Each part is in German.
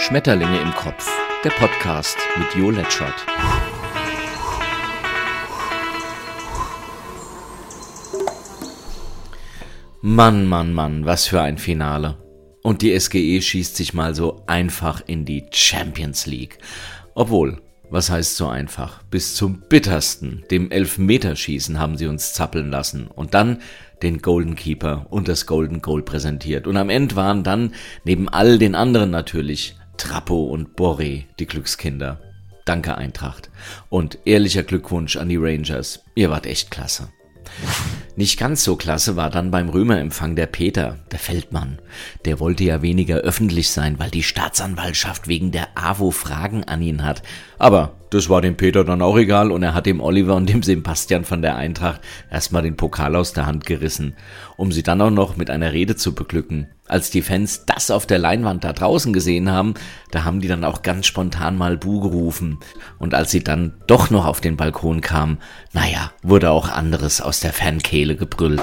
Schmetterlinge im Kopf, der Podcast mit Jo Letschert. Mann, Mann, Mann, was für ein Finale. Und die SGE schießt sich mal so einfach in die Champions League. Obwohl, was heißt so einfach? Bis zum bittersten, dem Elfmeterschießen haben sie uns zappeln lassen. Und dann den Golden Keeper und das Golden Goal präsentiert. Und am Ende waren dann, neben all den anderen natürlich, Trappo und Boré die Glückskinder. Danke Eintracht. Und ehrlicher Glückwunsch an die Rangers. Ihr wart echt klasse. Nicht ganz so klasse war dann beim Römerempfang der Peter, der Feldmann. Der wollte ja weniger öffentlich sein, weil die Staatsanwaltschaft wegen der AWO Fragen an ihn hat. Aber das war dem Peter dann auch egal und er hat dem Oliver und dem Sebastian von der Eintracht erstmal den Pokal aus der Hand gerissen, um sie dann auch noch mit einer Rede zu beglücken. Als die Fans das auf der Leinwand da draußen gesehen haben, da haben die dann auch ganz spontan mal Bu gerufen. Und als sie dann doch noch auf den Balkon kamen, naja, wurde auch anderes aus der Fankehle gebrüllt.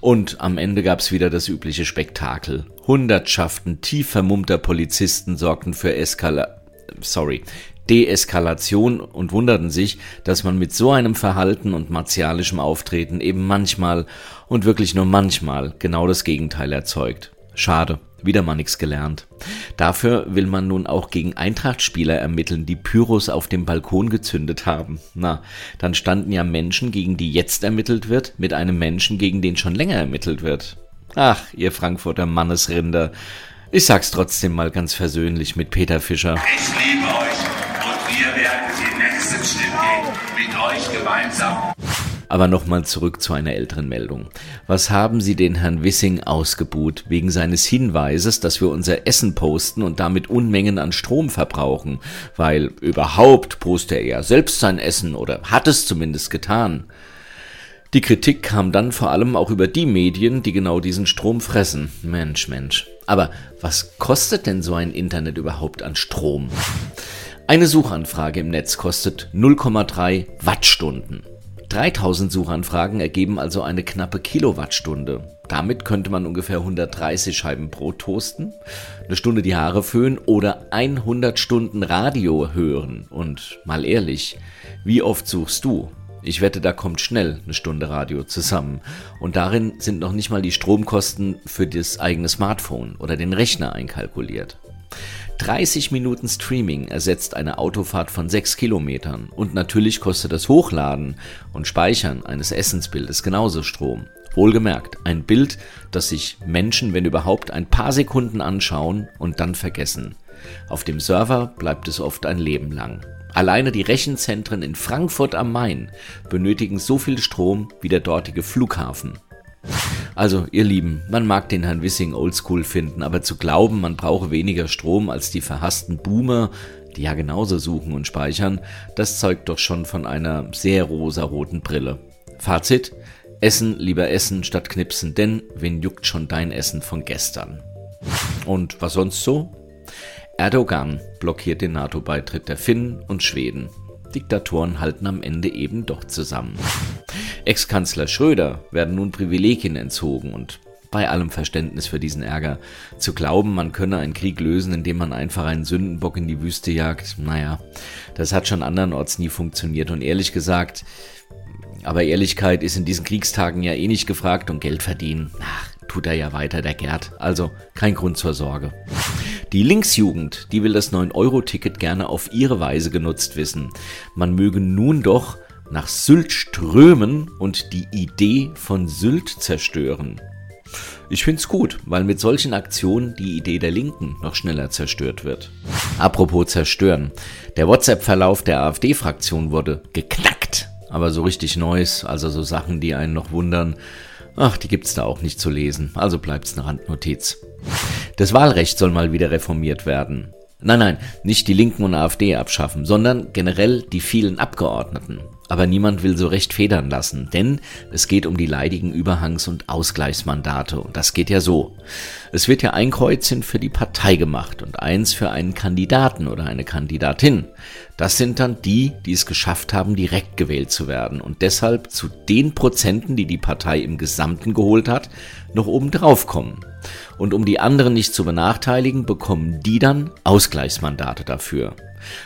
Und am Ende gab's wieder das übliche Spektakel. Hundertschaften tief vermummter Polizisten sorgten für Eskala sorry, Deeskalation und wunderten sich, dass man mit so einem Verhalten und martialischem Auftreten eben manchmal und wirklich nur manchmal genau das Gegenteil erzeugt. Schade, wieder mal nichts gelernt. Dafür will man nun auch gegen Eintracht-Spieler ermitteln, die Pyros auf dem Balkon gezündet haben. Na, dann standen ja Menschen, gegen die jetzt ermittelt wird, mit einem Menschen, gegen den schon länger ermittelt wird. Ach, ihr Frankfurter Mannesrinder. Ich sag's trotzdem mal ganz versöhnlich mit Peter Fischer. Ich liebe euch und wir werden den nächsten Schritt gehen mit euch gemeinsam. Aber nochmal zurück zu einer älteren Meldung. Was haben Sie den Herrn Wissing ausgebuht wegen seines Hinweises, dass wir unser Essen posten und damit Unmengen an Strom verbrauchen? Weil überhaupt poste er ja selbst sein Essen oder hat es zumindest getan. Die Kritik kam dann vor allem auch über die Medien, die genau diesen Strom fressen. Mensch, Mensch. Aber was kostet denn so ein Internet überhaupt an Strom? Eine Suchanfrage im Netz kostet 0,3 Wattstunden. 3000 Suchanfragen ergeben also eine knappe Kilowattstunde. Damit könnte man ungefähr 130 Scheiben Brot toasten, eine Stunde die Haare föhnen oder 100 Stunden Radio hören. Und mal ehrlich, wie oft suchst du? Ich wette, da kommt schnell eine Stunde Radio zusammen. Und darin sind noch nicht mal die Stromkosten für das eigene Smartphone oder den Rechner einkalkuliert. 30 Minuten Streaming ersetzt eine Autofahrt von 6 Kilometern und natürlich kostet das Hochladen und Speichern eines Essensbildes genauso Strom. Wohlgemerkt, ein Bild, das sich Menschen, wenn überhaupt, ein paar Sekunden anschauen und dann vergessen. Auf dem Server bleibt es oft ein Leben lang. Alleine die Rechenzentren in Frankfurt am Main benötigen so viel Strom wie der dortige Flughafen. Also, ihr Lieben, man mag den Herrn Wissing oldschool finden, aber zu glauben, man brauche weniger Strom als die verhassten Boomer, die ja genauso suchen und speichern, das zeugt doch schon von einer sehr rosaroten Brille. Fazit: Essen, lieber essen statt knipsen, denn wen juckt schon dein Essen von gestern? Und was sonst so? Erdogan blockiert den NATO-Beitritt der Finnen und Schweden. Diktatoren halten am Ende eben doch zusammen. Ex-Kanzler Schröder werden nun Privilegien entzogen und bei allem Verständnis für diesen Ärger. Zu glauben, man könne einen Krieg lösen, indem man einfach einen Sündenbock in die Wüste jagt, naja, das hat schon andernorts nie funktioniert und ehrlich gesagt, aber Ehrlichkeit ist in diesen Kriegstagen ja eh nicht gefragt und Geld verdienen, ach, tut er ja weiter, der Gerd. Also kein Grund zur Sorge. Die Linksjugend, die will das 9-Euro-Ticket gerne auf ihre Weise genutzt wissen. Man möge nun doch nach Sylt strömen und die Idee von Sylt zerstören. Ich find's gut, weil mit solchen Aktionen die Idee der Linken noch schneller zerstört wird. Apropos zerstören. Der WhatsApp-Verlauf der AfD-Fraktion wurde geknackt. Aber so richtig Neues, also so Sachen, die einen noch wundern, ach, die gibt's da auch nicht zu lesen. Also bleibt's eine Randnotiz. Das Wahlrecht soll mal wieder reformiert werden. Nein, nein, nicht die Linken und AfD abschaffen, sondern generell die vielen Abgeordneten. Aber niemand will so recht federn lassen, denn es geht um die leidigen Überhangs- und Ausgleichsmandate. Und das geht ja so. Es wird ja ein Kreuzchen für die Partei gemacht und eins für einen Kandidaten oder eine Kandidatin. Das sind dann die, die es geschafft haben, direkt gewählt zu werden und deshalb zu den Prozenten, die die Partei im Gesamten geholt hat, noch oben drauf kommen. Und um die anderen nicht zu benachteiligen, bekommen die dann Ausgleichsmandate dafür.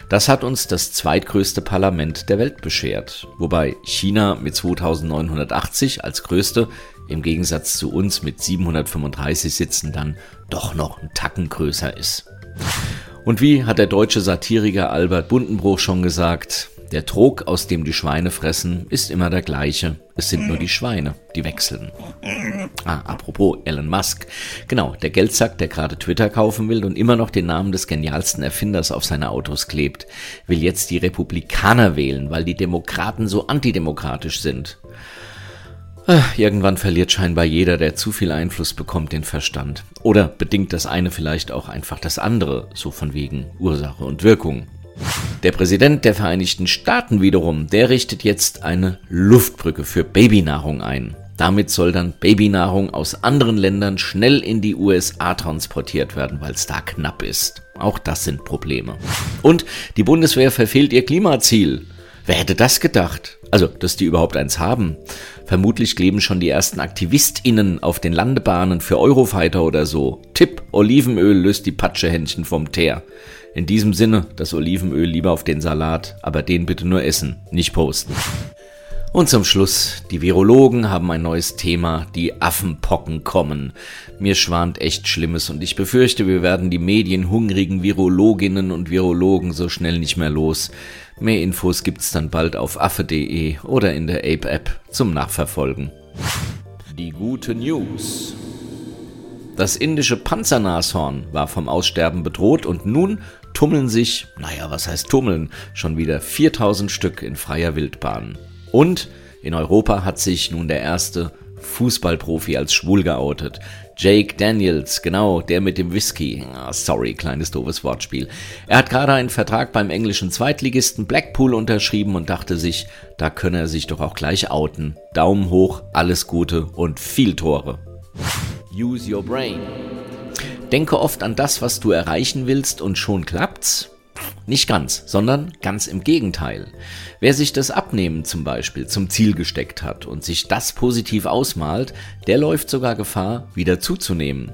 Das hat uns das zweitgrößte Parlament der Welt beschert, wobei China mit 2980 als größte im Gegensatz zu uns mit 735 Sitzen dann doch noch ein Tacken größer ist. Und wie hat der deutsche Satiriker Albert Bundenbruch schon gesagt, der Trog, aus dem die Schweine fressen, ist immer der gleiche. Es sind nur die Schweine, die wechseln. Ah, apropos Elon Musk. Genau, der Geldsack, der gerade Twitter kaufen will und immer noch den Namen des genialsten Erfinders auf seine Autos klebt, will jetzt die Republikaner wählen, weil die Demokraten so antidemokratisch sind. Ach, irgendwann verliert scheinbar jeder, der zu viel Einfluss bekommt, den Verstand. Oder bedingt das eine vielleicht auch einfach das andere, so von wegen Ursache und Wirkung. Der Präsident der Vereinigten Staaten wiederum, der richtet jetzt eine Luftbrücke für Babynahrung ein. Damit soll dann Babynahrung aus anderen Ländern schnell in die USA transportiert werden, weil es da knapp ist. Auch das sind Probleme. Und die Bundeswehr verfehlt ihr Klimaziel. Wer hätte das gedacht? Also, dass die überhaupt eins haben. Vermutlich kleben schon die ersten AktivistInnen auf den Landebahnen für Eurofighter oder so. Tipp, Olivenöl löst die Patschehändchen vom Teer. In diesem Sinne, das Olivenöl lieber auf den Salat, aber den bitte nur essen, nicht posten. Und zum Schluss, die Virologen haben ein neues Thema, die Affenpocken kommen. Mir schwant echt Schlimmes und ich befürchte, wir werden die medienhungrigen Virologinnen und Virologen so schnell nicht mehr los. Mehr Infos gibt's dann bald auf affe.de oder in der Ape-App zum Nachverfolgen. Die gute News. Das indische Panzernashorn war vom Aussterben bedroht und nun tummeln sich, naja, was heißt tummeln, schon wieder 4000 Stück in freier Wildbahn. Und in Europa hat sich nun der erste Fußballprofi als schwul geoutet. Jake Daniels, genau, der mit dem Whisky. Oh, sorry, kleines doofes Wortspiel. Er hat gerade einen Vertrag beim englischen Zweitligisten Blackpool unterschrieben und dachte sich, da könne er sich doch auch gleich outen. Daumen hoch, alles Gute und viel Tore. Use your brain. Denke oft an das, was du erreichen willst und schon klappt's. Nicht ganz, sondern ganz im Gegenteil. Wer sich das Abnehmen zum Beispiel zum Ziel gesteckt hat und sich das positiv ausmalt, der läuft sogar Gefahr, wieder zuzunehmen.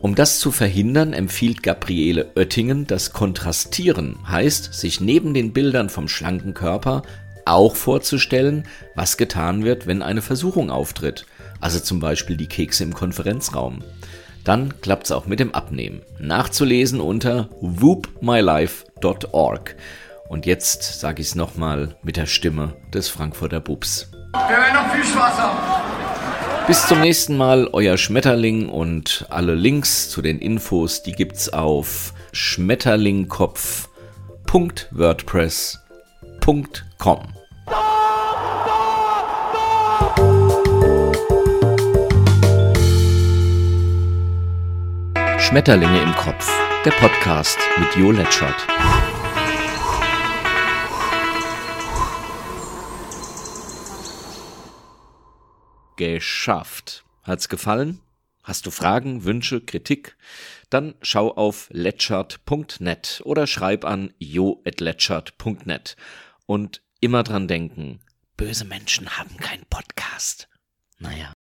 Um das zu verhindern, empfiehlt Gabriele Oettingen das Kontrastieren, heißt, sich neben den Bildern vom schlanken Körper auch vorzustellen, was getan wird, wenn eine Versuchung auftritt, also zum Beispiel die Kekse im Konferenzraum dann klappt's auch mit dem Abnehmen. Nachzulesen unter whoopmylife.org. Und jetzt sage ich es nochmal mit der Stimme des Frankfurter Bubs. Wir werden noch viel Spaß haben. Bis zum nächsten Mal, euer Schmetterling und alle Links zu den Infos, die gibt's auf schmetterlingkopf.wordpress.com. Schmetterlinge im Kopf, der Podcast mit Jo Letschert. Geschafft. Hat's gefallen? Hast du Fragen, Wünsche, Kritik? Dann schau auf letschert.net oder schreib an jo.letschert.net. Und immer dran denken, böse Menschen haben keinen Podcast. Naja.